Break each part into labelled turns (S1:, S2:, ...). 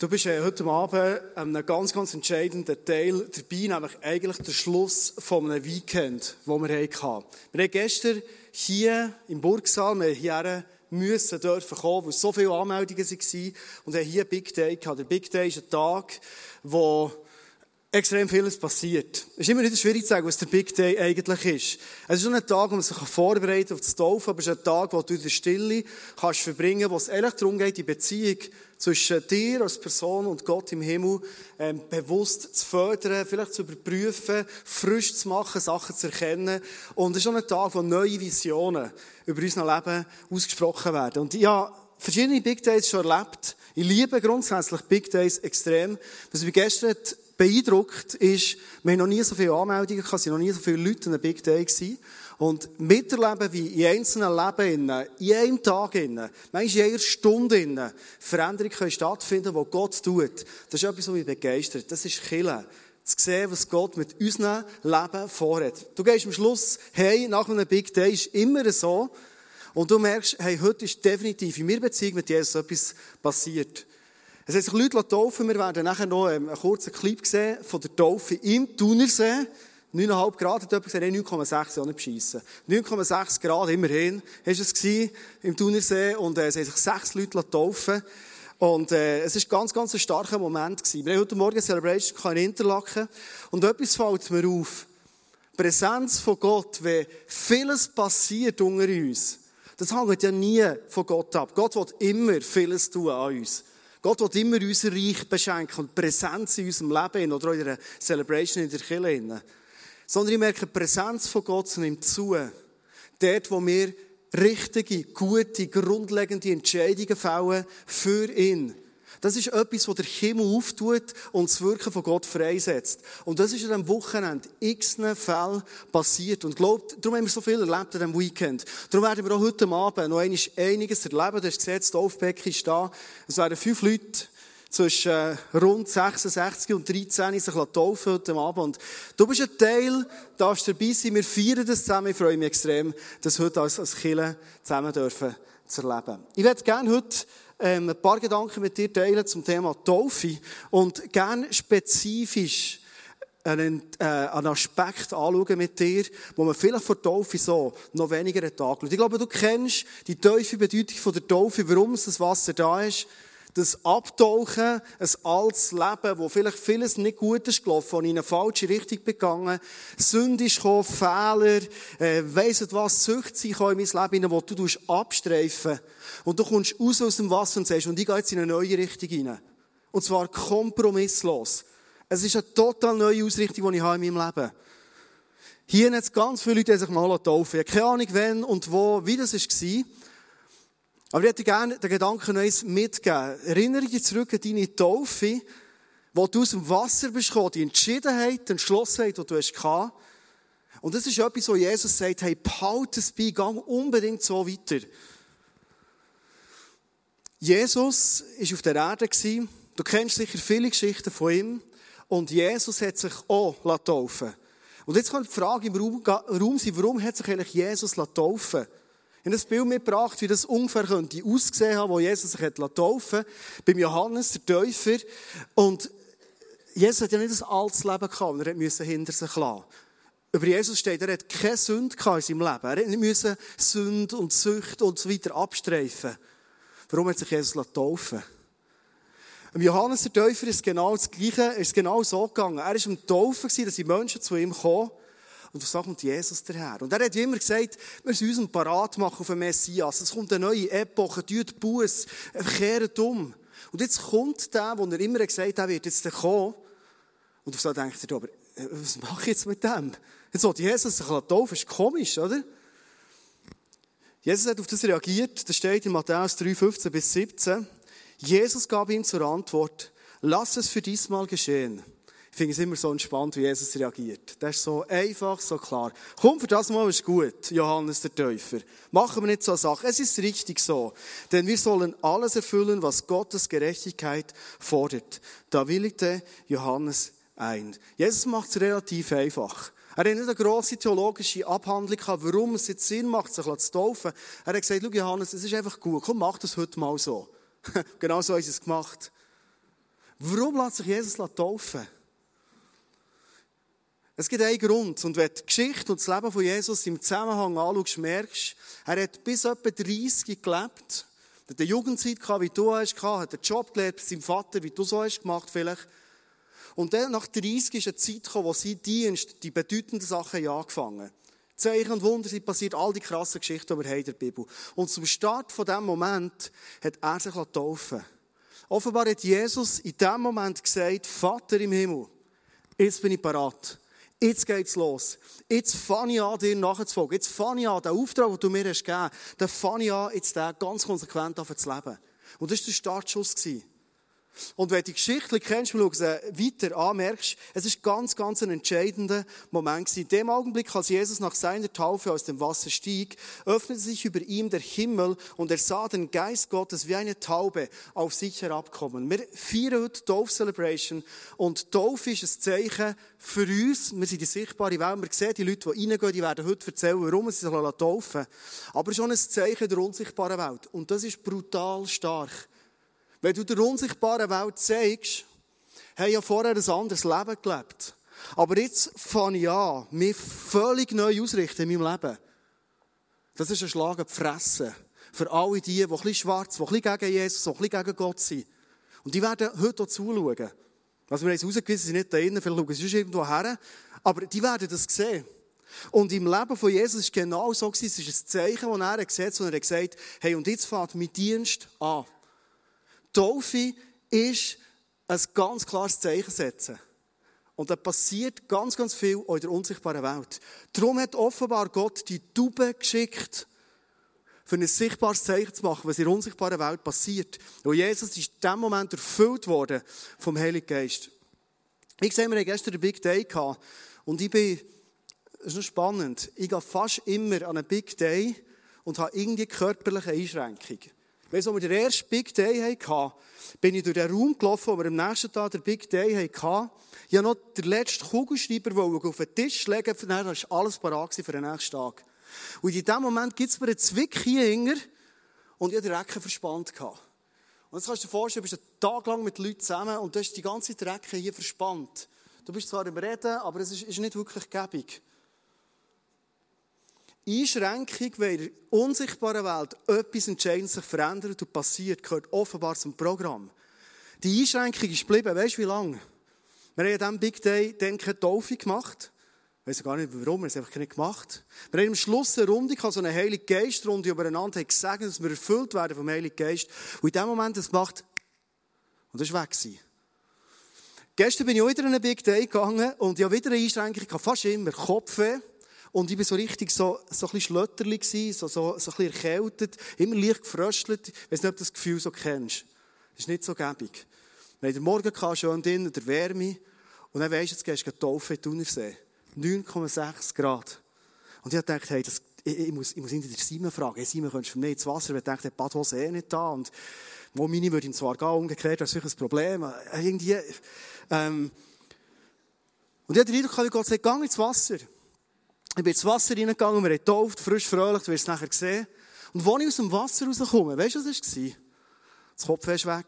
S1: Du bist äh, heute Abend einem ganz, ganz entscheidenden Teil dabei, nämlich eigentlich der Schluss von einem Weekend, das wir hatten. Wir haben gestern hier im Burgsaal, wir hierher müssen dürfen kommen, weil so viele Anmeldungen waren und haben hier Big Day gehabt. Der Big Day ist ein Tag, wo extrem vieles passiert. Es ist immer wieder schwierig zu sagen, was der Big Day eigentlich ist. Es ist schon ein Tag, wo man sich vorbereitet auf das Taufen, aber es ist ein Tag, wo du in der Stille kannst verbringen, wo es ehrlich darum geht, die Beziehung zwischen dir als Person und Gott im Himmel ähm, bewusst zu fördern, vielleicht zu überprüfen, frisch zu machen, Sachen zu erkennen. Und es ist schon ein Tag, wo neue Visionen über unser Leben ausgesprochen werden. Und habe verschiedene Big Days schon erlebt. Ich liebe grundsätzlich Big Days extrem. Was mich gestern beeindruckt ist, wir haben noch nie so viele Anmeldungen gehabt, es waren noch nie so viele Leute an einem Big Day gewesen. Und miterleben, wie in einzelnen Leben, in einem Tag, in jeder Stunde, Veränderungen stattfinden, die Gott tut. Das ist etwas, was mich begeistert. Das ist Killen. Zu sehen, was Gott mit unserem Leben vorhat. Du gehst am Schluss, hey, nach einem Big Day ist immer so. Und du merkst, hey, heute ist definitiv in meiner Beziehung mit Jesus etwas passiert. Es haben sich Leute taufen. Wir werden nachher noch ähm, einen kurzen Clip sehen von der Taufe im Thunersee. 9,5 Grad hat jemand gesagt, 9,6 auch nicht beschissen. 9,6 Grad, immerhin, ist es gewesen, im Thunersee. Und, äh, es haben sich sechs Leute taufen Und, äh, es ist ganz, ganz ein starker Moment gewesen. Wir haben heute Morgen Celebration in Interlaken. Und etwas fällt mir auf. Präsenz von Gott, wenn vieles passiert unter uns, das hängt ja nie von Gott ab. Gott will immer vieles tun an uns. Gott will immer unser Reich beschenken und Präsenz in unserem Leben oder in einer Celebration in der Kirche. Sondern ich merke, die Präsenz von Gott nimmt zu. Dort, wo wir richtige, gute, grundlegende Entscheidungen fällen für ihn. Das ist etwas, was der Himmel auftut und das Wirken von Gott freisetzt. Und das ist an diesem Wochenende x Fällen passiert. Und glaubt, darum haben wir so viel erlebt an diesem Weekend. Darum werden wir auch heute Abend noch einiges erleben. Du hast gesehen, das Taufbecken ist da. Es werden fünf Leute zwischen äh, rund 66 und 13 sich taufen heute Abend. Und du bist ein Teil, darfst dabei sein. Wir feiern das zusammen. Ich freue mich extrem, das heute als, als Kille zusammen dürfen zu erleben. Ich werde gerne heute ähm, ein paar Gedanken mit dir teilen zum Thema Taufe und gerne spezifisch einen, äh, einen Aspekt anschauen mit dir, wo man vielleicht vor Taufe so noch weniger Tag Ich glaube, du kennst die tiefe Bedeutung von der Taufe, warum das Wasser da ist das Abtauchen, ein altes Leben, wo vielleicht vieles nicht gut ist gelaufen, wo in eine falsche Richtung begangen, Sünde ist gekommen, Fehler, äh, weiss was, Sucht sein in mein Leben, wo du abstreifen und du kommst raus aus dem Wasser und sagst, und ich gehe jetzt in eine neue Richtung hinein. Und zwar kompromisslos. Es ist eine total neue Ausrichtung, die ich habe in meinem Leben. Hier hat es ganz viele Leute, die sich mal taufen. Ich keine Ahnung, wann und wo, wie das war. Aber ich hätte gerne den Gedanken noch mitgeben. Erinnere dich zurück an deine Taufe, wo du aus dem Wasser bist gekommen, die Entschiedenheit, die Entschlossenheit, die du hast gehabt. Und das ist etwas, wo Jesus sagt, hey, behalte es bei, geh unbedingt so weiter. Jesus war auf der Erde. Du kennst sicher viele Geschichten von ihm. Und Jesus hat sich auch taufen Und jetzt kommt die Frage im Raum sein, warum hat sich eigentlich Jesus taufen lassen? Habe ein Bild mitgebracht, wie das ungefähr könnte aussehen haben, wo Jesus sich taufen beim Johannes, der Täufer. Und Jesus hat ja nicht ein altes Leben gehabt, er musste hinter sich lassen. Über Jesus steht, er hat keine Sünde in seinem Leben. Er hat nicht Sünde und Sucht und so weiter abstreifen. Warum hat sich Jesus taufen Im Johannes der Täufer ist genau das Gleiche, ist genau so gegangen. Er war im Taufen, dass die Menschen zu ihm kommen. Und so kommt Jesus daher. Und er hat immer gesagt, wir müssen uns parat machen auf den Messias. Es kommt eine neue Epoche, tut Buß, kehrt um. Und jetzt kommt der, wo er immer gesagt hat, er wird jetzt kommen. Und auf so denkt er, aber äh, was mache ich jetzt mit dem? Jetzt sollte Jesus sich taufen, ist komisch, oder? Jesus hat auf das reagiert, das steht in Matthäus 3, 15 bis 17. Jesus gab ihm zur Antwort, lass es für diesmal geschehen. Ich finde es immer so entspannt, wie Jesus reagiert. Das ist so einfach, so klar. Komm, für das Mal ist gut, Johannes der Täufer. Machen wir nicht so eine Sache. Es ist richtig so. Denn wir sollen alles erfüllen, was Gottes Gerechtigkeit fordert. Da willigte Johannes ein. Jesus macht es relativ einfach. Er hat nicht eine grosse theologische Abhandlung gehabt, warum es jetzt Sinn macht, sich zu taufen. Er hat gesagt, Johannes, es ist einfach gut. Komm, mach das heute mal so. genau so sie es gemacht. Warum lässt sich Jesus taufen? Es gibt einen Grund. Und wenn du die Geschichte und das Leben von Jesus im Zusammenhang anschaust, merkst er hat bis etwa 30 gelebt. Er hat eine Jugendzeit gehabt, wie du hast gehabt, hat einen Job gelernt seinem Vater, wie du so hast gemacht vielleicht. Und dann nach 30 ist eine Zeit gekommen, wo sein Dienst, die bedeutenden Sachen angefangen Zeichen und Wunder sind passiert, all die krassen Geschichten, die wir haben in der Bibel. Und zum Start von diesem Moment hat er sich taufen Offenbar hat Jesus in diesem Moment gesagt, Vater im Himmel, jetzt bin ich parat. Jetzt geht's los. Jetzt fange ich an, dir nachzufolgen. Jetzt fange ich an, den Auftrag, den du mir hast gegeben, den fange ich an, jetzt den ganz konsequent zu leben. Und das war der Startschuss. Und wenn du die Geschichte kennst, und sie weiter anmerkst, es ist ganz, ganz ein entscheidender Moment In dem Augenblick, als Jesus nach seiner Taufe aus dem Wasser stieg, öffnete sich über ihm der Himmel und er sah den Geist Gottes wie eine Taube auf sich herabkommen. Wir feiern heute Taufe Celebration und Taufe ist ein Zeichen für uns. Wir sind die sichtbare Welt. Wir sehen die Leute, die reingehen, die werden heute erzählen, warum sie sich taufen Aber schon ein Zeichen der unsichtbaren Welt. Und das ist brutal stark. Wenn du der unsichtbaren Welt zeigst, habe ich ja vorher ein anderes Leben gelebt. Aber jetzt fange ich an, mich völlig neu ausrichten in meinem Leben. Das ist ein Schlag auf Fressen. Für alle die, die ein bisschen schwarz, die ein bisschen gegen Jesus, die ein bisschen gegen Gott sind. Und die werden heute auch zuschauen. Also wir haben es rausgewiesen, sind nicht da drinnen, vielleicht schauen sie irgendwo her. Aber die werden das sehen. Und im Leben von Jesus es genau so, es ist ein Zeichen, das er gesetzt hat, und er hat gesagt, hey, und jetzt fängt mein Dienst an. Taufe ist ein ganz klares Zeichen setzen. Und da passiert ganz, ganz viel in der unsichtbaren Welt. Darum hat offenbar Gott die Tube geschickt, für ein sichtbares Zeichen zu machen, was in der unsichtbaren Welt passiert. Und Jesus ist in diesem Moment erfüllt worden vom Heiligen Geist. Ich sehe, wir hatten gestern einen Big Day gehabt. Und ich bin, das ist noch spannend, ich gehe fast immer an einen Big Day und habe irgendwie körperliche Einschränkungen. Wenn wir den ersten Big Day hatten, bin ich durch den Raum gelaufen, wo wir am nächsten Tag den Big Day hatten. Ich habe noch den letzten Kugelschreiber auf den Tisch legen, dann war alles parat für den nächsten Tag. Und in dem Moment gibt es mir einen Zwick hier und ich hatte den Recken verspannt. Und jetzt kannst du dir vorstellen, du bist einen Tag lang mit Leuten zusammen und du hast die ganze Recke hier verspannt. Du bist zwar im Reden, aber es ist, ist nicht wirklich gäbig. Einschränkung, weil in der unsichtbaren Welt etwas entscheidend sich verändert und passiert, gehört offenbar zum Programm. Die Einschränkung ist geblieben, weißt du wie lange? Wir haben an diesem Big Day dann keine Taufe gemacht. Ich weiß gar nicht warum, wir haben es einfach nicht gemacht. Wir haben am Schluss eine Runde so eine Heilige Geistrunde übereinander, haben gesagt, dass wir erfüllt werden vom Heiligen Geist. Und in dem Moment das gemacht, und das war weg. Gewesen. Gestern bin ich wieder in einen Big Day gegangen und ich habe wieder eine Einschränkung gehabt, fast immer Kopfweh. Und ich war so richtig so, so ein bisschen schlötterlich, so, so, so ein bisschen erkältet, immer leicht gefröstelt. Ich weiß nicht, ob du das Gefühl so kennst. Das ist nicht so gäbig. Haben den Morgen gehabt, schon drinnen, der Wärme. Und dann weisst du, jetzt gehst du Taufe in Thunersee. 9,6 Grad. Und ich dachte, hey, das, ich, ich, muss, ich muss ihn den Simon fragen. Hey, Simon, könntest du mir ins Wasser? Ich dachte, der Badhose eh nicht da. Und wo meine würde ihm zwar gehen, umgekehrt, das ist ein Problem. Äh, irgendwie, ähm, und ich hatte den Eindruck, Gott sagt, geh ins Wasser. Ich bin ins Wasser reingegangen, wir haben getauft, frisch, fröhlich, du wirst es nachher sehen. Und als ich aus dem Wasser rauskomme, weißt du, was das war? Das Kopf ist weg.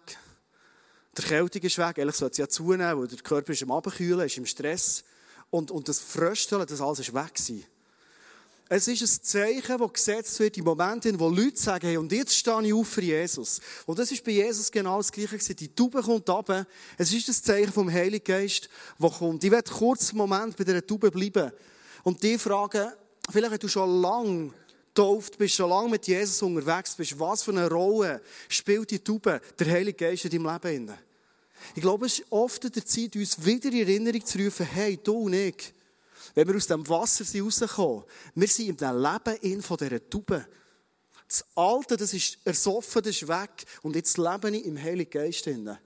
S1: Die Erkältung ist weg. Ehrlich sollte es ja zunehmen, weil der Körper ist im Abkühlen, ist im Stress. Und, und das Frösteln, das alles ist weg gewesen. Es ist ein Zeichen, das gesetzt wird in Momenten, wo Leute sagen, hey, und jetzt stehe ich auf für Jesus. Und das ist bei Jesus genau das Gleiche gewesen. Die Taube kommt runter. Es ist das Zeichen vom Heiligen Geist, das kommt. Ich werde kurz einen Moment bei dieser Taube bleiben. Und die fragen, vielleicht wenn du schon lange getauft bist, schon lange mit Jesus unterwegs bist, was für eine Rolle spielt die Taube, der Heilige Geist in deinem Leben? Ich glaube, es ist oft der Zeit, uns wieder in Erinnerung zu rufen, hey, du und ich, wenn wir aus dem Wasser sind rauskommen, wir sind in dem Leben in von dieser Taube. Das Alte, das ist ersoffen, das ist weg. Und jetzt lebe ich im Heiligen Geist. Drin.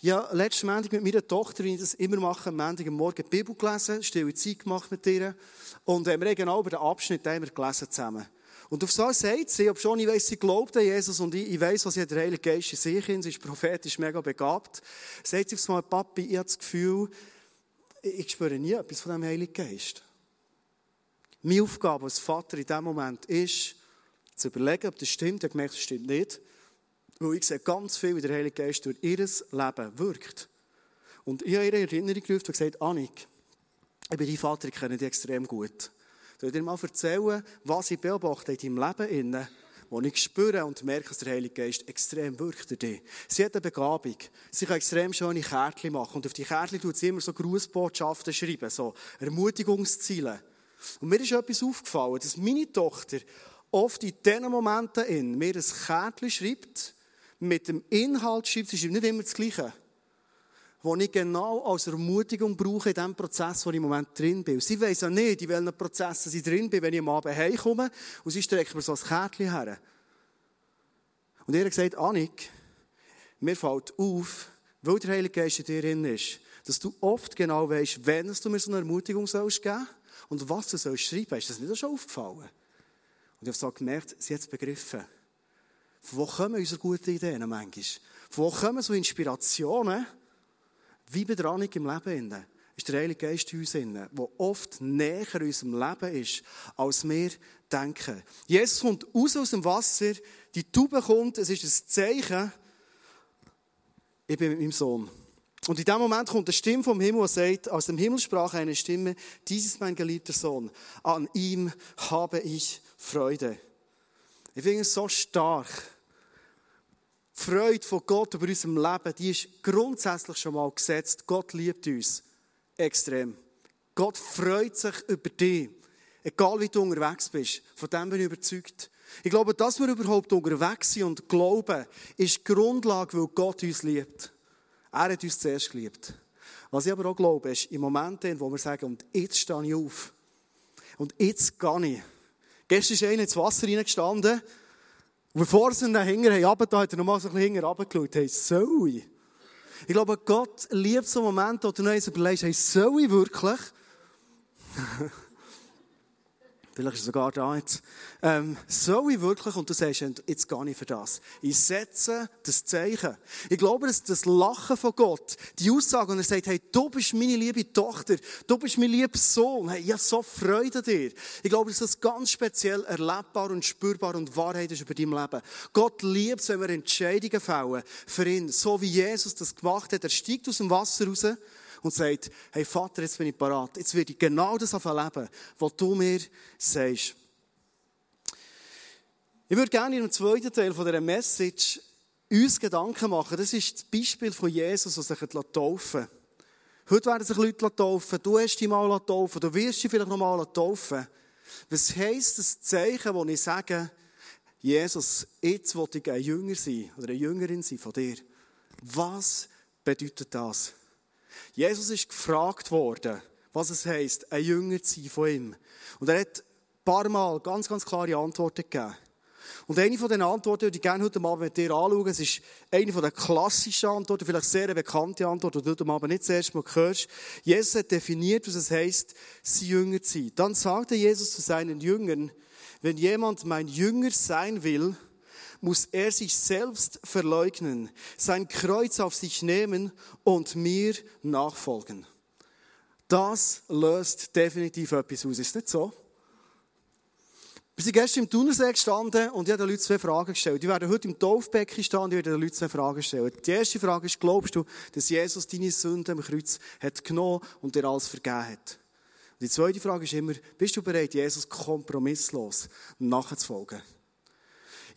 S1: Ja, letzten Montag mit meiner Tochter, wie ich das immer mache, am Montag am Morgen die Bibel gelesen, stille Zeit gemacht mit ihr. Und äh, wir haben genau über den Abschnitt haben wir gelesen zusammen. Und auf so sagt sie, ob schon ich weiss, sie glaubt an Jesus und ich, ich weiss, was der Heilige Geist in sich in, sie ist prophetisch mega begabt, sagt sie aufs Mal, Papi, ich habe das Gefühl, ich, ich spüre nie etwas von dem Heiligen Geist. Meine Aufgabe als Vater in diesem Moment ist, zu überlegen, ob das stimmt. Ich habe gemerkt, das stimmt nicht. Weil ich sehe ganz viel, wie der Heilige Geist durch ihr Leben wirkt. Und ich habe ihre Erinnerung gerufen und gesagt, Annik, ich bin dein Vater, ich kenne dich extrem gut. Soll ich dir mal erzählen, was ich beobachte in deinem Leben, wo ich spüre und merke, dass der Heilige Geist extrem wirkt in dir. Sie hat eine Begabung. Sie kann extrem schöne Kärtchen machen. Und auf die Kärtchen tut sie immer so Grußbotschaften schreiben, so Ermutigungsziele. Und mir ist etwas aufgefallen, dass meine Tochter oft in diesen Momenten in mir ein Kärtchen schreibt, mit dem Inhalt schreibt, sie schreibt nicht immer das Gleiche, wo ich genau als Ermutigung brauche in dem Prozess, wo ich im Moment drin bin. Und sie weiss ja nicht, in welchen Prozessen ich drin bin, wenn ich am Abend heimkomme und sie streckt mir so ein Kärtchen her. Und ihr hat gesagt, Annik, mir fällt auf, weil der Heilige Geist in dir drin ist, dass du oft genau weißt, wenn du mir so eine Ermutigung sollst geben und was du sollst schreiben. Ist das nicht schon aufgefallen? Und ich habe so gemerkt, sie hat es begriffen. Von wo kommen unsere guten Ideen manchmal? Von wo kommen so Inspirationen? Wie Annik im Leben ist der Heilige Geist in uns der oft näher unserem Leben ist, als wir denken. Jesus kommt raus aus dem Wasser, die Tube kommt, es ist ein Zeichen, ich bin mit meinem Sohn. Und in dem Moment kommt eine Stimme vom Himmel und sagt, aus dem Himmel sprach eine Stimme, dies ist mein geliebter Sohn, an ihm habe ich Freude. Ich finde es so stark. Die Freude von Gott über unserem Leben, die ist grundsätzlich schon mal gesetzt. Gott liebt uns extrem. Gott freut sich über dich. Egal wie du unterwegs bist. Von dem bin ich überzeugt. Ich glaube, dass wir überhaupt unterwegs sind und glauben, ist die Grundlage, weil Gott uns liebt. Er hat uns zuerst geliebt. Was ich aber auch glaube, ist, in Momenten, wo wir sagen, und jetzt stehe ich auf. Und jetzt gehe ich. Gestern ist einer ins Wasser reingestanden. Und bevor sie ihn hinten haben, hat er nochmal so ein bisschen hinten runtergeschaut. Hey, soll ich? Ich glaube, Gott liebt so Momente, wo du noch überlegst, hey, soll ich wirklich? Vielleicht ist er sogar da jetzt. Ähm, soll ich wirklich, und du sagst, jetzt gehe ich für das. Ich setze das Zeichen. Ich glaube, dass das Lachen von Gott, die Aussage, und er sagt, hey, du bist meine liebe Tochter, du bist mein lieber Sohn, hey, ich habe so Freude an dir. Ich glaube, dass das ganz speziell erlebbar und spürbar und Wahrheit ist über dein Leben. Gott liebt es, wenn wir Entscheidungen fällen für ihn, so wie Jesus das gemacht hat. Er steigt aus dem Wasser raus, und sagt, hey Vater, jetzt bin ich parat. Jetzt werde ich genau das erleben, was du mir sagst. Ich würde gerne in dem zweiten Teil von dieser Message uns Gedanken machen. Das ist das Beispiel von Jesus, der sich taufen lässt. Heute werden sich Leute taufen. Du hast dich mal taufen. Du wirst dich vielleicht noch mal taufen. Was heisst das Zeichen, wo ich sage, Jesus, jetzt will ich ein Jünger sein oder eine Jüngerin sein von dir? Was bedeutet das? Jesus ist gefragt worden, was es heisst, ein Jünger zu sein von ihm. Und er hat ein paar Mal ganz, ganz klare Antworten gegeben. Und eine von den Antworten, die ich gerne heute Abend mit dir anschauen, es ist eine von den klassischen Antworten, vielleicht sehr bekannte Antwort, die du heute Abend nicht zuerst mal hörst. Jesus hat definiert, was es heisst, sein Jünger zu sein. Dann sagte Jesus zu seinen Jüngern, wenn jemand mein Jünger sein will, muss er sich selbst verleugnen, sein Kreuz auf sich nehmen und mir nachfolgen. Das löst definitiv etwas aus. Ist nicht so? Wir sind gestern im Thunersee gestanden und ich habe den Leuten zwei Fragen gestellt. Die werden heute im Taufbecken stehen und ich werde den Leuten zwei Fragen stellen. Die erste Frage ist, glaubst du, dass Jesus deine Sünden am Kreuz hat genommen und dir alles vergeben hat? Und die zweite Frage ist immer, bist du bereit, Jesus kompromisslos nachzufolgen?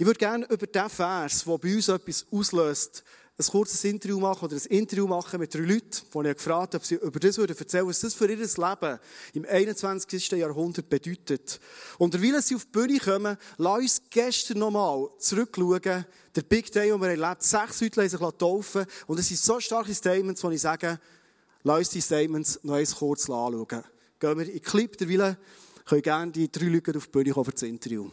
S1: Ich würde gerne über den Vers, der bei uns etwas auslöst, ein kurzes Interview machen oder ein Interview machen mit drei Leuten, die ich gefragt habe, ob sie über das erzählen würden, was das für ihr Leben im 21. Jahrhundert bedeutet. Und weil sie auf die Bühne kommen, lass uns gestern nochmal zurückschauen, der Big Day, den wir erlebt Sechs Leute lassen sich taufen und es sind so starke Statements, wo ich sage, lass uns die Statements noch einmal kurz anschauen. Gehen wir in den Clip, derweil können gerne die drei Leute auf die Bühne kommen für das Interview.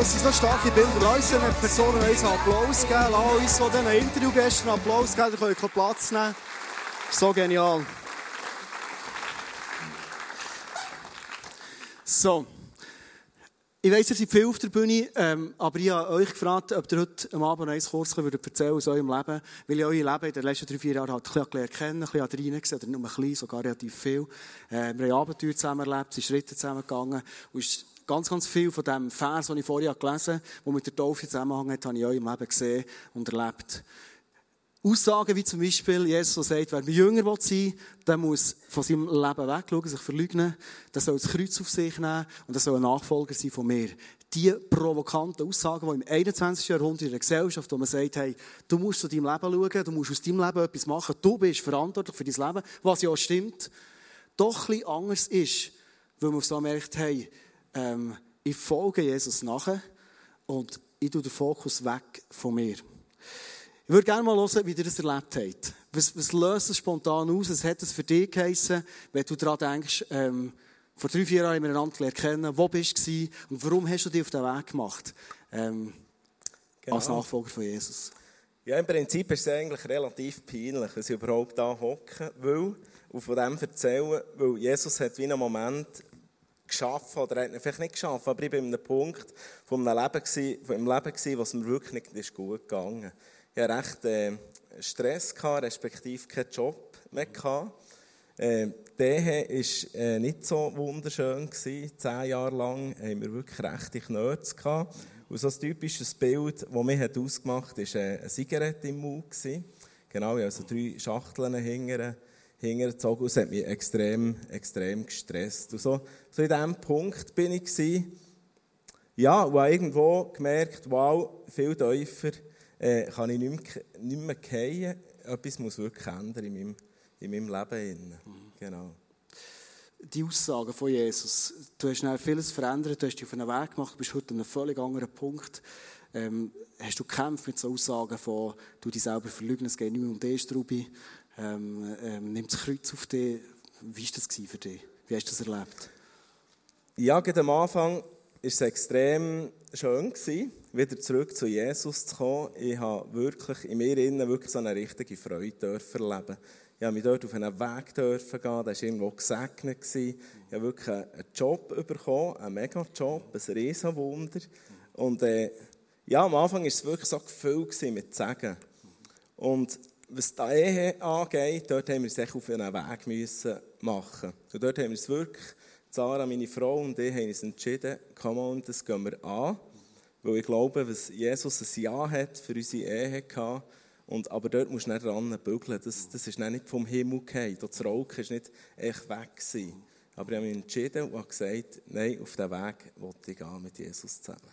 S1: Es sind so starke Bilder. Lass uns den Personen einen Applaus geben. Lass uns so diesen Interviewgästen einen Applaus geben. Ihr könnt Platz nehmen. So genial. So. Ich weiss, ihr seid viel auf der Bühne, ähm, aber ich habe euch gefragt, ob ihr heute am Abend eins kurz erzählen aus eurem Leben, weil ich euer Leben in den letzten drei, vier Jahren halt ein bisschen kennen, ein bisschen reingesehen, oder nur ein bisschen, sogar relativ viel. Äh, wir haben Abenteuer zusammen erlebt, sind Schritte zusammen gegangen und ganz, ganz viel von dem Vers, den ich vorher gelesen habe, der mit der Taufe zusammenhängt, habe ich in eurem Leben gesehen und erlebt. Aussagen wie zum Beispiel, Jesus sagt, wer Jünger sein will, der muss von seinem Leben wegschauen, sich verleugnen, der soll das Kreuz auf sich nehmen und der soll ein Nachfolger sein von mir. Die provokanten Aussagen, die im 21. Jahrhundert in der Gesellschaft, wo man sagt, hey, du musst zu deinem Leben schauen, du musst aus deinem Leben etwas machen, du bist verantwortlich für dein Leben, was ja stimmt, doch ein bisschen anders ist, weil man so merkt, hey, ähm, ich folge Jesus nachher und ich tue den Fokus weg von mir. Ich würde gerne mal hören, wie ihr das erlebt habt. Was, was löst es spontan aus? Was hat es für dich geheissen, wenn du daran denkst, ähm, vor drei, vier Jahren haben wir einander kennen, wo bist du und warum hast du dich auf den Weg gemacht, ähm, genau. als Nachfolger von Jesus?
S2: Ja, im Prinzip ist es eigentlich relativ peinlich, dass ich überhaupt da hocke, weil, und von dem erzählen, weil Jesus hat wie einen Moment geschaffen, oder er hat ihn vielleicht nicht geschaffen, aber ich war an einem Punkt von einem Leben, von einem Leben gewesen, was mir wirklich nicht gut gegangen ist ich hatte recht äh, Stress, gehabt, respektive keinen Job mehr. Gehabt. Äh, Ehe war äh, nicht so wunderschön. Gewesen. Zehn Jahre lang haben wir wirklich rechte Nerds. Gehabt. Und so ein typisches Bild, das mich hat ausgemacht hat, war äh, eine Zigarette im Mund. Gewesen. Genau, ich also drei Schachteln hingern, hingezogen. Und es hat mich extrem, extrem gestresst. Und so, so in diesem Punkt bin ich. Gewesen. Ja, und habe irgendwo gemerkt, wow, viel tiefer äh, kann ich nicht mehr, nicht mehr fallen. Etwas muss wirklich ändern in meinem, in meinem Leben. Mhm. Genau.
S1: Die Aussagen von Jesus, du hast schnell vieles verändert, du hast dich auf einen Weg gemacht, du bist heute an einem völlig anderen Punkt. Ähm, hast du gekämpft mit so Aussagen von, du dich selber verlügen, es geht nicht mehr um dich, Strubi, ähm, ähm, nimm das Kreuz auf dich. Wie war das für dich? Wie hast du das erlebt?
S2: Ja, gerade am Anfang war es extrem schön, wieder zurück zu Jesus zu kommen. Ich habe wirklich in mir innen wirklich so eine richtige Freude erleben. Ich habe mich dort auf einen Weg gehen, der war irgendwo gesegnet. Ich habe wirklich einen Job bekommen, einen Mega-Job, ein Riesenwunder. Und äh, ja, am Anfang war es wirklich so gefüllt mit Segen. Und was die Ehe angeht, dort haben wir es auf einen Weg müssen machen. Und dort haben wir es wirklich, Sarah, meine Frau und ich, haben uns entschieden, komm on, das gehen wir an. Weil ich glaube, dass Jesus ein Ja hat für unsere Ehe gehabt, und, aber dort musst du nicht dran bügeln. Das, das ist nicht vom Himmel gefallen. Das Rauchen ist nicht echt weg gewesen. Aber ich habe mich entschieden und habe gesagt, nein, auf diesen Weg wollte ich gehen mit Jesus zusammen.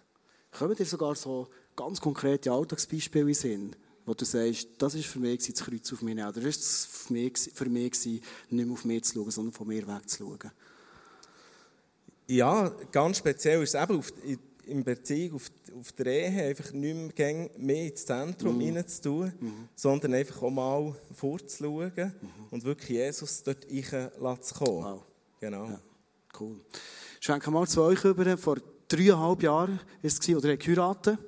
S1: Kommen dir sogar so ganz konkrete Alltagsbeispiele in wo du sagst, das war für mich das Kreuz auf mich oder ist es für mich, für mich nicht mehr auf mich zu schauen, sondern von mir wegzuschauen?
S2: Ja, ganz speziell ist es eben auf, in Beziehung auf, auf der Ehe einfach nicht mehr, mehr ins Zentrum mhm. tun, mhm. sondern einfach auch mal vorzuschauen mhm. und wirklich Jesus dort reinlassen zu kommen. Wow. Genau. Ja,
S1: cool. Schwenken mal zu euch über. Vor dreieinhalb Jahren ist es, oder er geheiratet.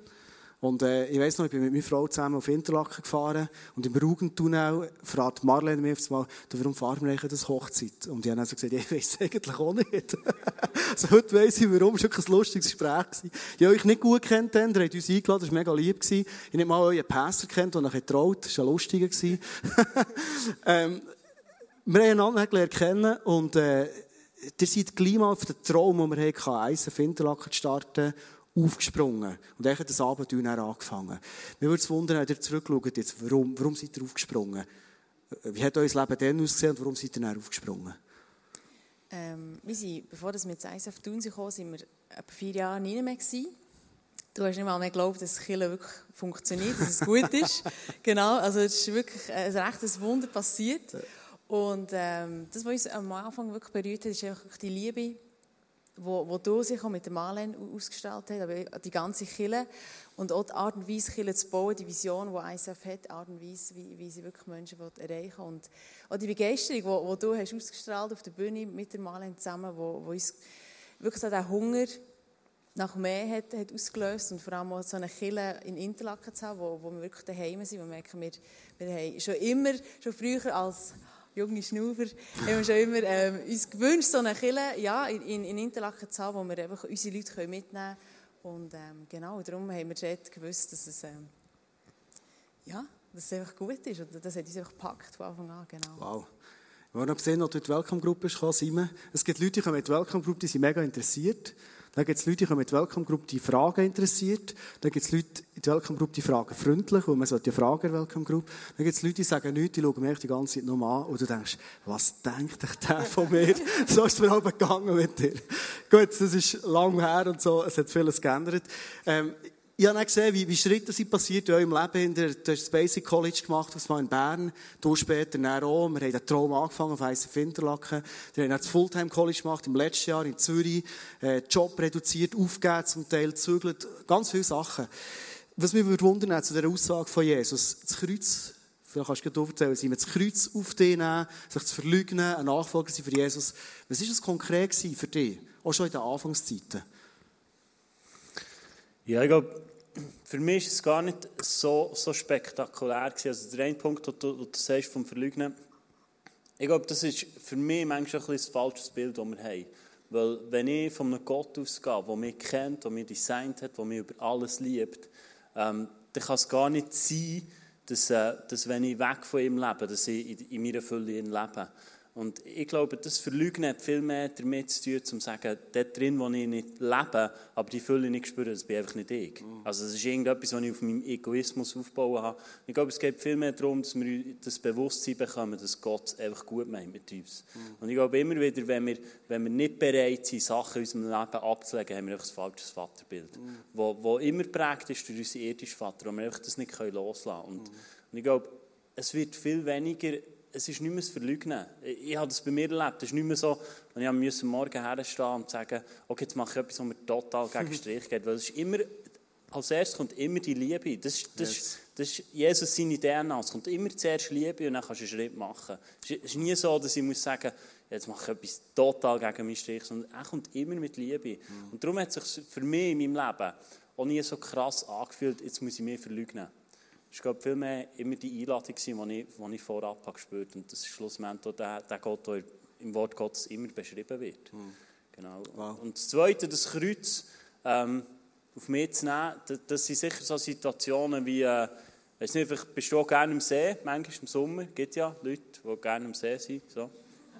S1: Und äh, ich weiss noch, ich bin mit meiner Frau zusammen auf Interlaken gefahren und im Rugentunnel fragt Marlene mich mal, warum fahren wir eigentlich das Hochzeit? Und ich habe dann so gesagt, ich weiss eigentlich auch nicht. also heute weiss ich, warum. Es war ein lustiges Gespräch. Gewesen. Ich habe euch nicht gut kennt, ihr habt uns eingeladen, das war mega lieb. Gewesen. Ich habe nicht mal euren Pastor kennt, der euch getraut, das war ein lustiger. ähm, wir haben einander gelernt kennen und äh, ihr seid gleich mal auf den Traum, den wir hatten, Eisen auf Interlaken zu starten aufgesprungen. Und dann hat das Abenteuer dann angefangen. Mir würde es wundern, wenn ihr zurückschaut, jetzt, warum, warum seid ihr aufgesprungen? Wie hat euer Leben dann ausgesehen und warum seid ihr dann aufgesprungen?
S3: Ähm, wir sind, bevor wir mit Eis auf Thun kamen, sind wir etwa vier Jahre nicht mehr gewesen. Du hast nicht mal mehr geglaubt, dass Kille wirklich funktioniert, dass es gut ist. genau, also es ist wirklich ein rechtes Wunder passiert. Und ähm, das, was uns am Anfang wirklich berührt hat, ist einfach die Liebe wo, wo du sich auch mit dem Marlen ausgestellt hast, aber die ganze Kille und auch die Art und Weise, Kille zu bauen, die Vision, die ISF hat, die Art und Weise, wie, wie sie wirklich Menschen erreichen will. Und auch die Begeisterung, die, die du hast ausgestrahlt auf der Bühne mit dem Marlen zusammen, wo, wo uns wirklich so der Hunger nach mehr hat, hat ausgelöst und vor allem auch so eine Kille in Interlaken zu haben, wo, wo wir wirklich daheim sind. Wir merken, wir, wir haben schon immer, schon früher als junge Schnaufer, haben wir schon immer ähm, uns gewünscht, so eine Kille ja, in, in Interlaken zu haben, wo wir einfach unsere Leute mitnehmen können. Und ähm, genau, darum haben wir dort gewusst, dass es, ähm, ja, dass es einfach gut ist. Und das hat uns einfach gepackt von Anfang an. Genau.
S1: Wow. Wir haben noch gesehen, als du in die Welcome-Gruppe Simon. Es gibt Leute, die kommen in die Welcome-Gruppe, die sind mega interessiert. Dann gibt es Leute, die kommen in die Welcome-Gruppe, die Fragen interessiert. Dann gibt es Leute in die Welcome-Gruppe, die fragen freundlich, weil man sollte ja fragen in der Welcome-Gruppe. Dann gibt es Leute, die sagen nichts, die schauen mich die ganze Zeit noch an und du denkst, was denkt der von mir? so ist es mir aber gegangen mit dir. Gut, das ist lang her und so, es hat vieles geändert. Ähm, ich habe gesehen, wie, wie Schritte sind passiert in eurem Leben. Du hast das Basic College gemacht, das war in Bern. Du später dann auch. Wir haben den Traum angefangen auf Heissen Finterlaken. Wir haben das Fulltime College gemacht im letzten Jahr in Zürich. Äh, Job reduziert, aufgegeben, zum Teil zügelt. Ganz viele Sachen. Was mich würde wundern zu dieser Aussage von Jesus. Das Kreuz, vielleicht kannst du erzählen, sie das Kreuz auf dich nehmen, sich zu verleugnen, ein Nachfolger sein für Jesus. Was war das konkret für dich? Auch schon in den Anfangszeiten.
S4: Ja, ich glaube, für mich war es gar nicht so, so spektakulär. Gewesen. Also der eine Punkt, den du, du sagst vom Verleugnen, ich glaube, das ist für mich manchmal ein, ein falsches Bild, das wir haben. Weil wenn ich von einem Gott ausgehe, der mich kennt, der mich designt hat, der mich über alles liebt, ähm, dann kann es gar nicht sein, dass, äh, dass wenn ich weg von ihm lebe, dass ich in, in meiner Fülle lebe. Und ich glaube, das Verlügen hat viel mehr damit zu tun, zu sagen, dort drin, wo ich nicht lebe, aber die Fülle nicht spüre, das bin einfach nicht ich. Also es ist irgendetwas, was ich auf meinem Egoismus aufbauen habe. Ich glaube, es geht viel mehr darum, dass wir das Bewusstsein bekommen, dass Gott es einfach gut meint mit uns. Und ich glaube immer wieder, wenn wir, wenn wir nicht bereit sind, Sachen in unserem Leben abzulegen, haben wir einfach ein falsches Vaterbild, mhm. wo, wo immer prägt ist durch unseren irdischen Vater, wo wir einfach das nicht loslassen können. Und, und ich glaube, es wird viel weniger es ist nicht mehr das Verleugnen. Ich, ich habe das bei mir erlebt. Es ist nicht mehr so, wenn ich am Morgen herstehen und sagen, okay, jetzt mache ich etwas, was mir total gegen Strich geht. Weil es ist immer, als erstes kommt immer die Liebe. Das, das, yes. das ist Jesus seine DNA. Es kommt immer zuerst Liebe und dann kannst du einen Schritt machen. Es ist nie so, dass ich muss sagen, jetzt mache ich etwas total gegen meinen Strich, sondern er kommt immer mit Liebe. Mhm. Und darum hat es sich für mich in meinem Leben auch nie so krass angefühlt, jetzt muss ich mich verleugnen. Es war vielmehr immer die Einladung, die ich, die ich vorab gespürt habe. Und das ist schlussendlich der, der Gott, der im Wort Gottes immer beschrieben wird. Mhm. Genau. Wow. Und das Zweite, das Kreuz ähm, auf mich zu nehmen, das, das sind sicher so Situationen wie, äh, weiß nicht, vielleicht bist du auch gerne im See, manchmal im Sommer, es gibt ja Leute, die gerne im See sind. So.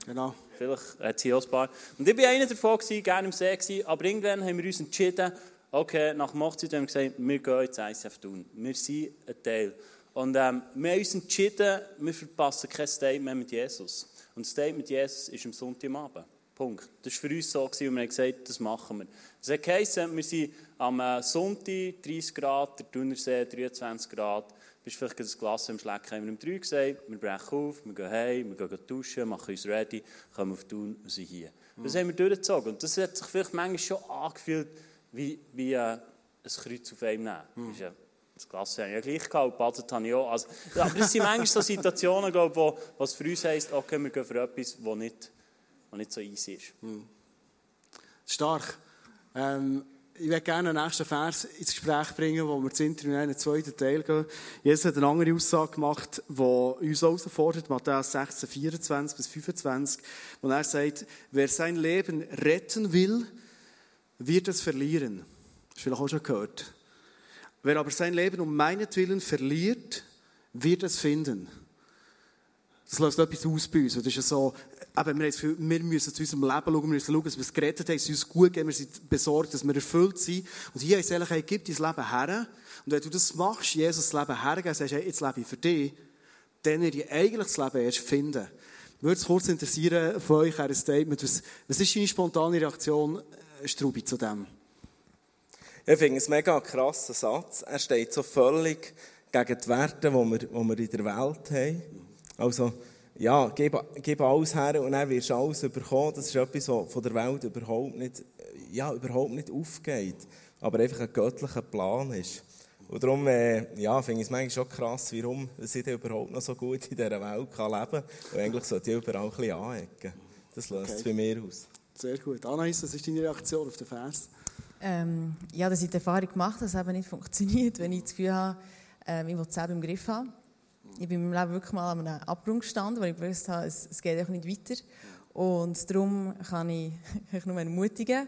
S1: Genau.
S4: Vielleicht hat es hier auch ein paar. Und ich war einer davon, gerne im See, gewesen, aber irgendwann haben wir uns entschieden, okay, nach dem Hochzeit haben wir gesagt, wir gehen jetzt ICF tun. Wir sind ein Teil. Und ähm, wir haben uns entschieden, wir verpassen kein Statement mit Jesus. Und das Statement mit Jesus ist am Sonntagabend. Punkt. Das war für uns so, und wir haben gesagt, das machen wir. Das geheißen, wir sind am äh, Sonntag 30 Grad, der Thunersee 23 Grad. Bist vielleicht ein Glas im Schlecken, haben wir um 3 gesagt, wir brechen auf, wir gehen heim, wir gehen duschen, machen uns ready, kommen auf Thun und sind hier. Das haben wir durchgezogen. Und das hat sich vielleicht manchmal schon angefühlt, wie, wie äh, ein Kreuz auf einem nehmen. Hm. Ist ja, das Klasse habe ich ja gleich gehabt, badet habe ich auch. Also, aber es sind manchmal so Situationen, glaube wo, was für uns heisst, okay, wir gehen für etwas, das nicht, nicht so easy ist. Hm.
S1: Stark. Ähm, ich möchte gerne den nächsten Vers ins Gespräch bringen, wo wir das Interview in einen zweiten Teil gehen. Jesus hat eine andere Aussage gemacht, die uns herausfordert, Matthäus 16, 24 bis 25, wo er sagt, wer sein Leben retten will, wird es verlieren. Das vielleicht auch schon gehört. Wer aber sein Leben um meinetwillen verliert, wird es finden. Das löst etwas aus bei uns. das ist so, eben, wir, viel, wir müssen zu unserem Leben schauen, wir müssen schauen, dass wir es gerettet haben, dass es uns gut geht, wir sind besorgt, dass wir erfüllt sind. Und hier ist es eigentlich, gib dein Leben her. Und wenn du das machst, Jesus das Leben hergeben, sagst, hey, jetzt lebe ich für dich, dann werde ich eigentlich das Leben erst finden. Würde es kurz interessieren von euch, ein Statement. Was, was ist deine spontane Reaktion Strubi zu dem?
S2: Ich finde es mega krasser Satz. Er steht so völlig gegen die Werte, die wir, die wir in der Welt haben. Also, ja, gib, gib alles her und dann wirst du alles bekommen. Das ist etwas, was von der Welt überhaupt nicht, ja, überhaupt nicht aufgeht. Aber einfach ein göttlicher Plan ist. Und darum äh, ja, finde ich es manchmal schon krass, warum ich überhaupt noch so gut in dieser Welt kann leben kann. Und eigentlich sollte ich überall ein bisschen anecken. Das löst okay. es bei mir aus.
S1: Sehr gut. Anais, was ist deine Reaktion auf den Vers?
S3: Ähm, ja, dass ich die Erfahrung gemacht dass es eben nicht funktioniert, wenn ich das Gefühl habe, ähm, ich will es selber im Griff haben. Ich bin in meinem Leben wirklich mal an einem Abgrund gestanden, weil ich gewusst habe, es, es geht auch nicht weiter. Und darum kann ich euch nur ermutigen,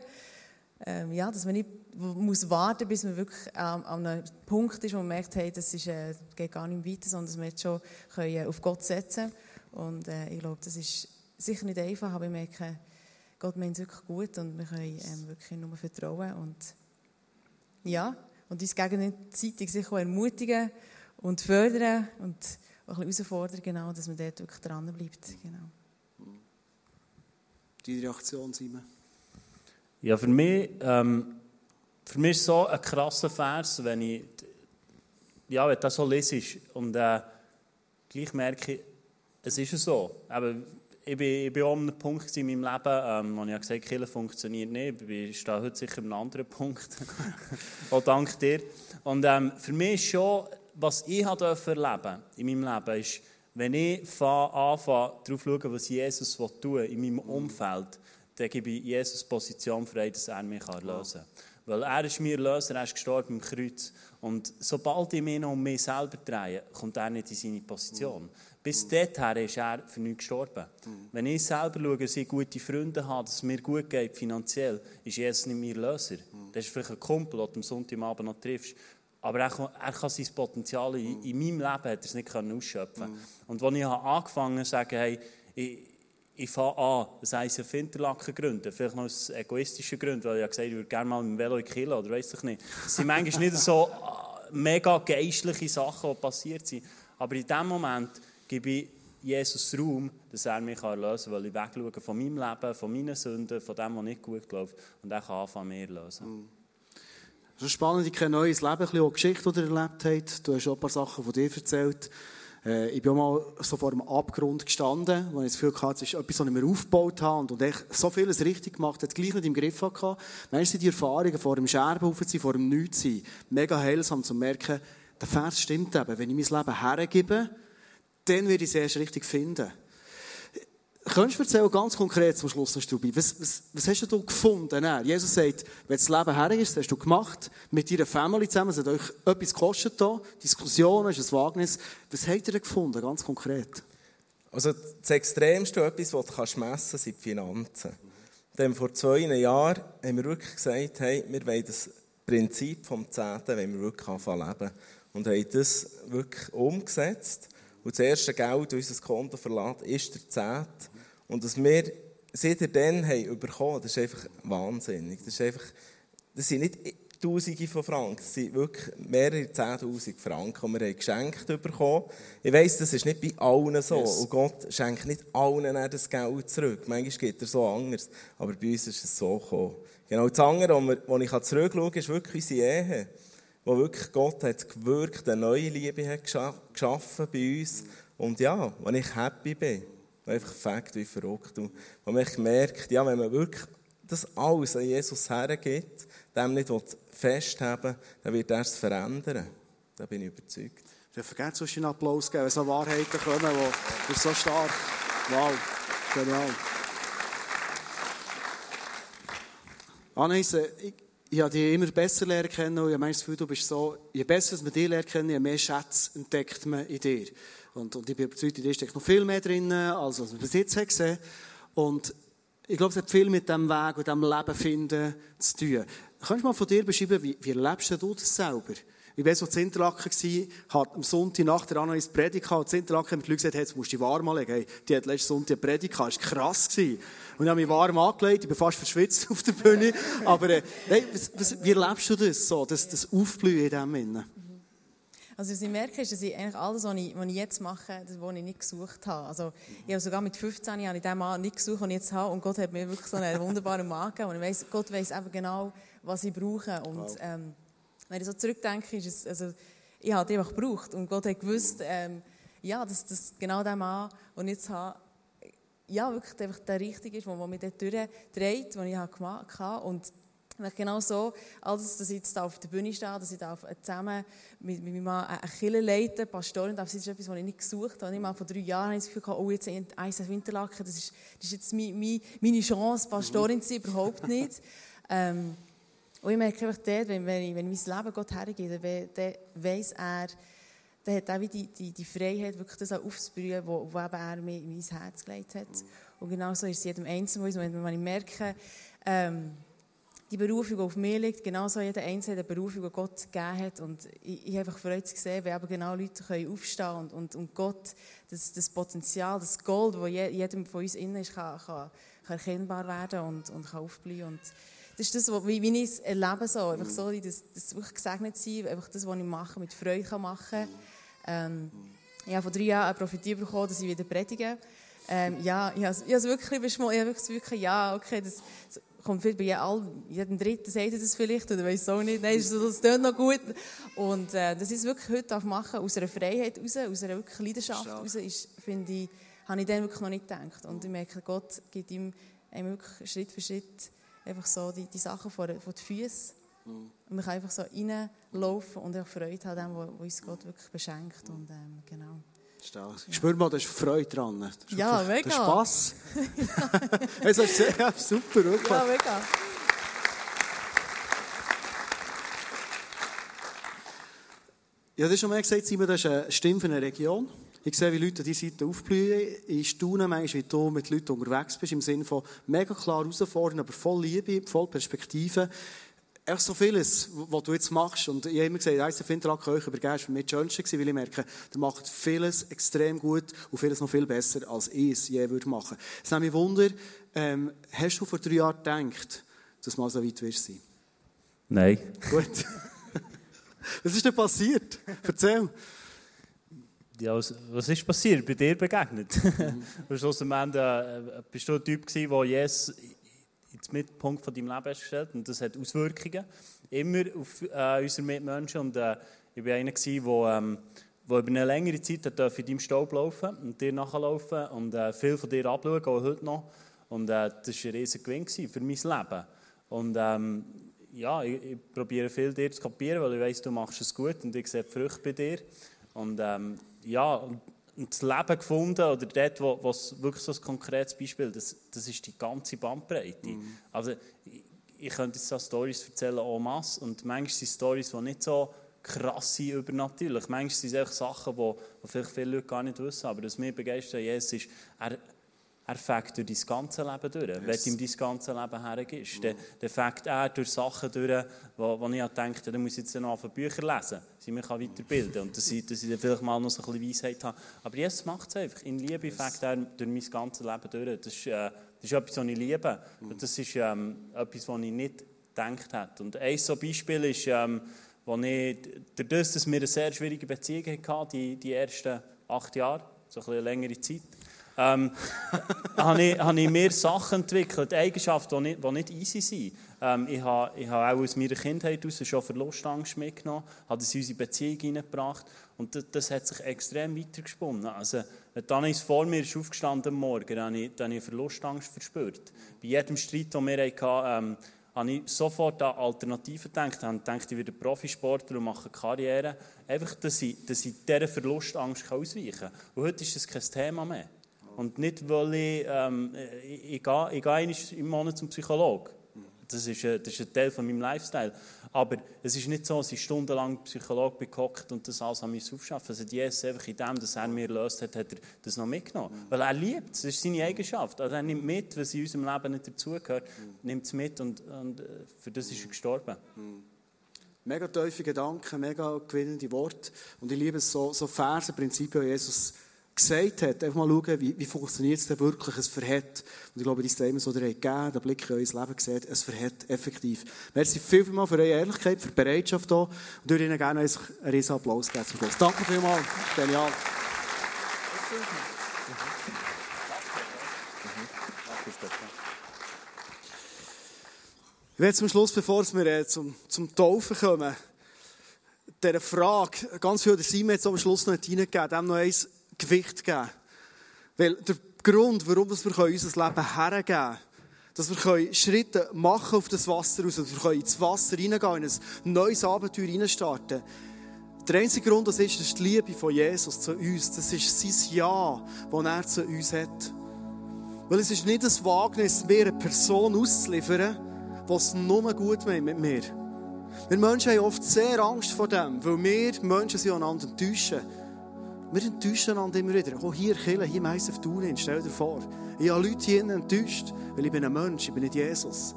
S3: ähm, ja, dass man nicht muss warten bis man wirklich ähm, an einem Punkt ist, wo man merkt, hey, das ist, äh, geht gar nicht weiter, sondern dass wir jetzt schon können, auf Gott setzen können. Und äh, ich glaube, das ist sicher nicht einfach, aber ich merke, Gott meint es wirklich gut und wir können ähm, wirklich nur vertrauen. Und ja, und uns gegenseitig sicher auch ermutigen und fördern und auch ein bisschen herausfordern, genau, dass man dort wirklich dran bleibt. Genau.
S1: Deine Reaktion, Simon?
S4: Ja, für mich, ähm, für mich ist so ein krasser Vers, wenn ich, ja, wenn das so lese und äh, gleich merke ich, es ist so. Aber ich bin, ich bin auch an einem Punkt in meinem Leben, ähm, wo ich gesagt habe, Kirche funktioniert nicht. Ich stehe heute sicher an einem anderen Punkt. auch dank dir. Und ähm, für mich ist schon, was ich erleben durfte in meinem Leben, ist, wenn ich anfange, darauf zu schauen, was Jesus tun will, in meinem Umfeld, dann gebe ich Jesus Position frei, dass er mich lösen kann. Weil er ist mir Löser, er ist gestorben im Kreuz. Und sobald ich mich noch um mich selber drehe, kommt er nicht in seine Position. Bis dorthin ist er für mich gestorben. Wenn ich selber schaue, dass ich gute Freunde habe, dass es mir gut geht finanziell, ist Jesus nicht mein Löser. Das ist vielleicht ein Kumpel, den du am Sonntagabend noch triffst. Aber er kann, er kann sein Potenzial in, in meinem Leben hat er es nicht ausschöpfen. Und als ich angefangen habe zu sagen, hey, ich, ich fange an, das heisst, auf Interlaken gründen, vielleicht noch aus egoistischen Gründen, weil ich gesagt habe, ich würde gerne mal mit dem Velo in Kiel oder weiss ich nicht. Es sind manchmal nicht so äh, mega geistliche Sachen, die passiert sind. Aber in dem Moment gebe ich Jesus Raum, dass er mich erlösen kann, weil ich wegschaue von meinem Leben, von meinen Sünden, von dem, was nicht gut läuft. Und er kann anfangen, zu lösen.
S1: Mhm. Das ist spannend, ich kenne neues Leben, ein bisschen auch Geschichte, die ihr erlebt habt. Du hast auch ein paar Sachen von dir erzählt. Äh, ich bin auch mal so vor einem Abgrund gestanden, wo ich das Gefühl hatte, es ist etwas, was ich mir aufgebaut habe und, und so vieles richtig gemacht habe, gleich nicht im Griff hatte. Manchmal sind die Erfahrungen vor dem Scherbenhaufen sein, vor dem Nichts sein, mega heilsam zu merken, der Vers stimmt eben. Wenn ich mein Leben hergebe, dann werde ich es erst richtig finden. Könntest du erzählen, ganz konkret zum Schluss, Strubi, was, was, was hast du gefunden? Dann? Jesus sagt, wenn das Leben her ist, das hast du gemacht, mit deiner Family zusammen, es hat euch etwas gekostet hier, Diskussionen, ist ein Wagnis. Was habt ihr gefunden, ganz konkret?
S2: Also das Extremste, etwas, was du kannst messen sind die Finanzen. Denn vor zwei Jahren haben wir wirklich gesagt, hey, wir wollen das Prinzip vom Zehnten wollen wir wirklich anfangen leben. Und haben das wirklich umgesetzt. Und das erste Geld, das unser Konto verlässt, ist der Zehnt. Und dass wir seit dann haben bekommen, das ist einfach wahnsinnig. Das, ist einfach, das sind nicht Tausende von Franken, das sind wirklich mehrere Zehntausend Franken, die wir haben geschenkt bekommen. Ich weiss, das ist nicht bei allen so. Yes. Und Gott schenkt nicht allen das Geld zurück. Manchmal geht er so anders. Aber bei uns ist es so gekommen. Genau das andere, wo ich zurückschaue, ist wirklich unsere Ehe wo wirklich Gott hat gewirkt, eine neue Liebe hat geschaffen bei uns. Und ja, wenn ich happy bin, einfach Fakt wie verrückt. Und man merkt, ja, wenn man wirklich das alles an Jesus hergibt, dem nicht festhaben dann wird er es verändern. Da bin ich überzeugt.
S1: Ich vergesse sonst einen Applaus geben, wenn so Wahrheiten kommen, die so stark. Wow, genial. Anne, ich, ich habe dich immer besser lernen kennen und ich habe das Gefühl, du bist so, je besser man dich lernt kennen, je mehr Schätze entdeckt man in dir. Und, und ich bin überzeugt, in dir steckt noch viel mehr drin, als was man bis jetzt gesehen. Und ich glaube, es hat viel mit diesem Weg und diesem Leben finden zu tun. Kannst du mal von dir beschreiben, wie, wie erlebst du das selber? Ich war so in Interlaken, hat am Sonntag nach der Annelies Predigt gehabt. In Interlaken mit Leuten gesagt, hey, jetzt musst du dich warm anlegen. Hey, die hat letzten Sonntag eine Predigt. Das war krass. Und ich habe mich warm angelegt. Ich bin fast verschwitzt auf der Bühne. Aber, äh, hey, was, was, wie erlebst du das so? Das, das Aufblühen in dem Innen?
S3: Also was ich merke, ist, dass ich eigentlich alles, was ich, was ich jetzt mache, das, was ich nicht gesucht habe. Also ich habe sogar mit 15 Jahren den Mann nicht gesucht, den ich jetzt habe. Und Gott hat mir wirklich so einen wunderbaren Mann gegeben. Und ich weiss, Gott weiss einfach genau, was ich brauche. Und, wow. ähm, wenn ich so zurückdenke, ist es, also, ich habe die einfach gebraucht. Und Gott hat gewusst, ähm, ja, dass das genau der Mann, den ich jetzt habe, ja, wirklich einfach der Richtige ist, der mich dort durchdreht, den ich habe gemacht habe. Und Und genau so, alles, dass ich jetzt da auf der Bühne stehe, dass ich da zusammen mit, mit meinem Mann eine Kirche leite, Pastorin, das ist etwas, was ich nicht gesucht habe. Ich mal vor drei Jahren habe ich das Gefühl, oh, jetzt eins Winterlaken, das ist, das ist jetzt meine, meine Chance, Pastorin zu sein, überhaupt nicht. Ähm, und ich merke einfach dort, wenn, wenn, ich, wenn ich mein Leben Gott hergebe, dann weiss er, dann hat er die, die, die Freiheit, wirklich das auch aufzubrühen, wo, wo eben er mir in mein Herz gelegt hat. Und genau so ist es jedem Einzelnen, wenn ich merke, ähm, die Berufung, die auf mir liegt, genauso jeder Einzelne, die Berufung, die Gott gegeben hat. Und ich, ich habe einfach Freude zu sehen, wie eben genau Leute können aufstehen und, und, und Gott, das, das Potenzial, das Gold, das je, jedem von uns innen ist, kann, kann, kann erkennbar werden und, und kann aufblühen. Und das ist das, wie, wie ich es erlebe, so. Einfach so, das, das wirklich gesegnet sein, einfach das, was ich mache, mit Freude kann machen ähm, Ich habe vor drei Jahren Prophetie bekommen, dass ich wieder predige. Ähm, ja, ich habe es wirklich beschmolzen. Ich habe wirklich, ja, okay, das, kommt viel bei jedem Dritten sagt das vielleicht, oder weiß auch nicht. Nein, das tut noch gut. Und äh, das ist wirklich heute machen, aus einer Freiheit raus, aus einer wirklich Leidenschaft raus, ist, finde ich, habe ich dann wirklich noch nicht gedacht. Und ich merke, Gott gibt ihm wirklich Schritt für Schritt einfach so die, die Sachen vor, vor die Füße. Mhm. Und man kann einfach so reinlaufen und auch Freude haben, was uns Gott wirklich beschenkt. Und, ähm, genau.
S1: Ich spüre mal, da ist Freude dran. Ist
S3: ja, mega.
S1: Das Spass. ja. ja, super, wirklich.
S3: Ja, mega.
S1: Ja, das ist schon mal gesagt, Simon, das ist eine Stimme für eine Region. Ich sehe, wie Leute an dieser Seite aufblühen. Ich staune manchmal, wie du mit Leuten unterwegs bist, im Sinne von mega klar herausfordern, aber voll Liebe, voll Perspektive echt so vieles, was du jetzt machst. Und ich habe immer gesagt, eins der Finterlack euch übergeben, war für mich das Schönste, weil ich merke, ihr macht vieles extrem gut und vieles noch viel besser, als ich es je würde machen. Es nimmt mich Wunder, ähm, hast du vor drei Jahren gedacht, dass du mal so weit wirst sein?
S4: Nein.
S1: Gut. was ist denn passiert? Erzähl.
S4: Ja, was, was ist passiert? Bei dir begegnet. Mhm. Schlussendlich äh, bist du ein Typ der Jesus ins Mittelpunkt von deinem gestellt. Und das hat Auswirkungen immer auf äh, unsere Mitmenschen. Und äh, ich war einer, der ähm, über eine längere Zeit in deinem Staub laufen und dir nachlaufen und äh, viel von dir abschauen, auch heute noch. Und äh, das war ein riesiger Gewinn für mein Leben. Und ähm, ja, ich, ich, probiere viel dir zu kapieren, weil ich weiß, du machst es gut und ich sehe die Früchte bei dir. Und ähm, ja, das Leben gefunden, oder dort, wo, wo es wirklich so ein konkretes Beispiel, das, das ist die ganze Bandbreite. Mhm. Also, ich, ich könnte jetzt so Storys erzählen en masse, und manchmal sind Storys, die nicht so krass sind übernatürlich. Manchmal sind es einfach Sachen, die, die vielleicht viele Leute gar nicht wissen, aber was mich begeistert Jesus ist, er, er fängt durch dein ganze Leben durch. Yes. Wenn du ihm dein ganze Leben hergibst, dann, dann fängt er durch Sachen durch, wo, wo ich denke, dann muss ich jetzt noch auf Bücher lesen, dass ich mich weiterbilden kann und dass ich, dass ich dann vielleicht mal noch so ein bisschen Weisheit habe. Aber Jesus macht es einfach. In Liebe yes. fängt er durch mein ganzes Leben durch. Das ist, äh, das ist etwas, was ich liebe. Und das ist ähm, etwas, was ich nicht gedacht habe. Und ein so Beispiel ist, ähm, wo ich, dadurch, dass wir eine sehr schwierige Beziehung hatten, die, die ersten acht Jahre, so eine längere Zeit, ähm, habe, ich, habe ich mir Sachen entwickelt, Eigenschaften, die nicht, die nicht easy sind. Ähm, ich, habe, ich habe auch aus meiner Kindheit heraus schon Verlustangst mitgenommen, habe das in unsere Beziehung hineingebracht und das, das, hat sich extrem weitergesponnen. Also, dann ist vor mir ist aufgestanden am Morgen, dann habe ich, dann habe ich Verlustangst verspürt. Bei jedem Streit, den wir hatten, ähm, habe ich sofort an Alternativen gedacht. Ich dachte, ich werde Profisportler und mache Karriere. Einfach, dass ich, dass ich dieser Verlustangst ausweichen kann. Und heute ist das kein Thema mehr. Und nicht, weil ich, ähm, ich, ich, gehe, ich gehe einmal im Monat zum Psychologen. Das ist, ein, das ist ein Teil von meinem Lifestyle. Aber es ist nicht so, dass ich stundenlang Psychologe bekommt und das alles an mich aufschaffen. Also Jesus einfach in dem, dass er mir löst hat, hat er das noch mitgenommen. Mhm. Weil er liebt es, das ist seine Eigenschaft. Also er nimmt mit, was in unserem Leben nicht dazugehört, mhm. nimmt es mit und, und, äh, für das ist er gestorben. Mhm.
S1: Mega tiefe Gedanken, mega gewinnende Worte. Und ich liebe so, so Verse, Prinzipien, Jesus gesagt hat, einfach mal schauen, wie, wie funktioniert es denn wirklich, es verhält. Und ich glaube, die Statements, die ihr gegeben der Blick in euer Leben sieht, es verhält effektiv. Merci vielmals für eure Ehrlichkeit, für die Bereitschaft hier. Und ich würde Ihnen gerne einen riesen Applaus geben zum Schluss. Danke vielmals. Genial. Ich werde zum Schluss, bevor wir äh, zum, zum Taufen kommen, dieser Frage, ganz viel der Simon jetzt am Schluss noch hineingegeben, dem noch eins Gewicht geben. Weil der Grund, warum wir unser Leben hergeben können, dass wir Schritte machen auf das Wasser raus, dass wir ins Wasser reingehen, in ein neues Abenteuer reinstarten. Der einzige Grund, das ist, ist die Liebe von Jesus zu uns. Das ist sein Ja, das er zu uns hat. Weil es ist nicht ein Wagnis, mir eine Person auszuliefern, die es nur gut meint mit mir. Wir Menschen haben oft sehr Angst vor dem, weil wir Menschen sind einander enttäuschen. Wir enttäuschen einander immer wieder. Oh, hier Kille, hier Meister auf Turin, stell dir vor. Ich habe Leute hier enttäuscht, weil ich bin ein Mensch, ich bin nicht Jesus.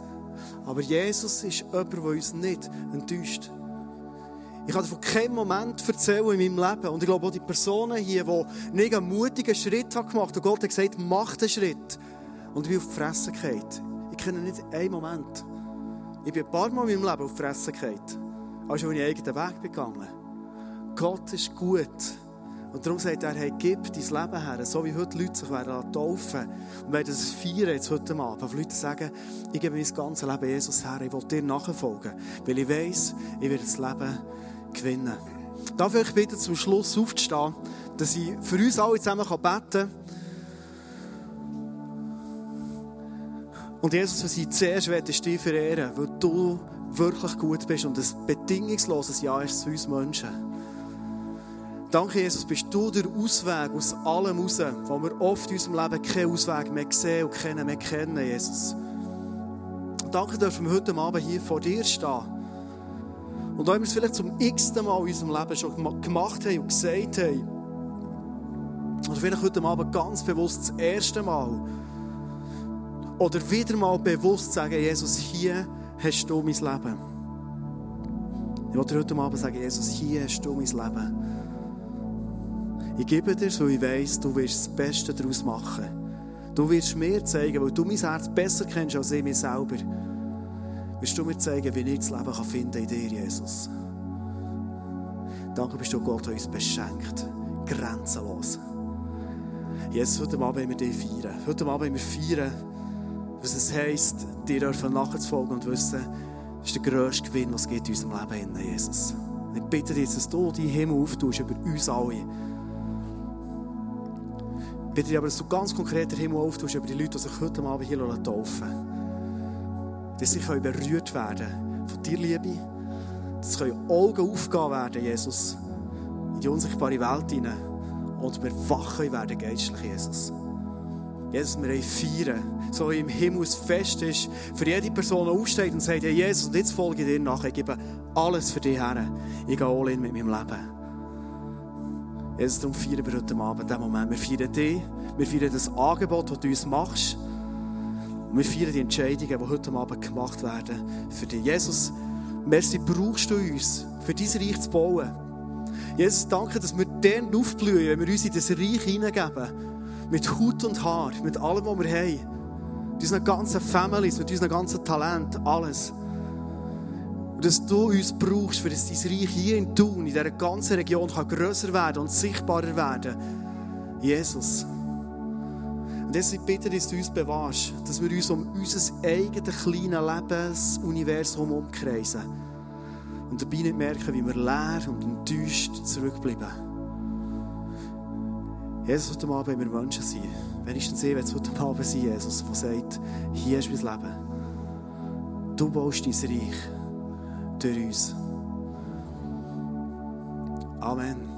S1: Aber Jesus ist jemand, der uns nicht enttäuscht. Ich kann von keinem Moment erzählen in meinem Leben. Und ich glaube auch die Personen hier, die nicht einen mutigen Schritt gemacht haben. Und Gott hat gesagt, mach den Schritt. Und ich bin auf die Fresse gefallen. Ich kenne nicht einen Moment. Ich bin ein paar Mal in meinem Leben auf die Fresse gefallen. Als ich meinen eigenen Weg gegangen Gott ist gut. Und darum sagt er, hey, gib dein Leben her. So wie heute Leute sich werden taufen. Und werden das feiern jetzt heute Abend. Wenn Leute sagen, ich gebe mein ganzes Leben Jesus her. Ich will dir nachfolgen. Weil ich weiss, ich werde das Leben gewinnen. Darf ich bitte zum Schluss aufzustehen, dass ich für uns alle zusammen beten kann. Und Jesus, was ich zuerst will, ist dich verehren, weil du wirklich gut bist und ein bedingungsloses Ja ist zu uns Menschen. Danke, Jesus, bist du der Ausweg aus allem raus, wo wir oft in unserem Leben keinen Ausweg mehr sehen und kennen mehr kennen, Jesus. Danke, dürfen wir heute Abend hier vor dir stehen. Und auch wenn wir es vielleicht zum x-ten Mal in unserem Leben schon gemacht haben und gesagt haben, oder vielleicht heute Abend ganz bewusst das erste Mal, oder wieder mal bewusst sagen, Jesus, hier hast du mein Leben. Ich wollte heute Abend sagen, Jesus, hier hast du mein Leben. Ich gebe dir, so ich weiss, du wirst das Beste daraus machen. Du wirst mir zeigen, weil du mein Herz besser kennst als ich mich selber. Wirst du mir zeigen, wie ich das Leben finden kann in dir, Jesus. Danke bist du Gott, der uns beschenkt. Grenzenlos. Jesus, heute Abend wollen wir dich feiern. Heute Abend wollen wir feiern, was es heisst, dir nachzufolgen und wissen, das ist der grösste Gewinn, was es in unserem Leben, Jesus. Ich bitte dich, dass du die Himmel auftust über uns alle. Bitte dich aber, dass du ganz konkret den Himmel auftust über die Leute, die sich heute Abend hier taufen Dass sie berührt werden von dir, Liebe. Dass Augen aufgehen werden, Jesus, in die unsichtbare Welt hinein. Und wir wachen werden geistlich, Jesus. Jesus, wir feiern, so wie im Himmel es fest ist, für jede Person aufsteht und sagt, hey Jesus, und jetzt folge ich dir nach, ich gebe alles für dich her. Ich gehe all in mit meinem Leben. Jesus, darum feiern wir heute Abend diesen Moment. Wir feiern dich, wir feiern das Angebot, das du uns machst. Und wir feiern die Entscheidungen, die heute Abend gemacht werden für dich. Jesus, merci, brauchst du uns, für dein Reich zu bauen. Jesus, danke, dass wir dann aufblühen, wenn wir uns in das Reich hineingeben mit Hut und Haar, mit allem, was wir haben. Mit unseren ganzen Families, mit unserem ganzen Talent, alles. Und dass du uns brauchst, für dass dein Reich hier in Thun, in dieser ganzen Region, kann grösser werden und sichtbarer werden. Jesus. Und deshalb bitte ich, dass du uns bewahrst, dass wir uns um unser eigenes kleines Lebensuniversum umkreisen. Und dabei nicht merken, wie wir leer und enttäuscht zurückbleiben. Jesus, heute Abend wir Menschen sein. Wenigstens ich, wenn es heute Abend sein, Jesus, der sagt, hier ist mein Leben. Du baust dein Reich durch uns. Amen.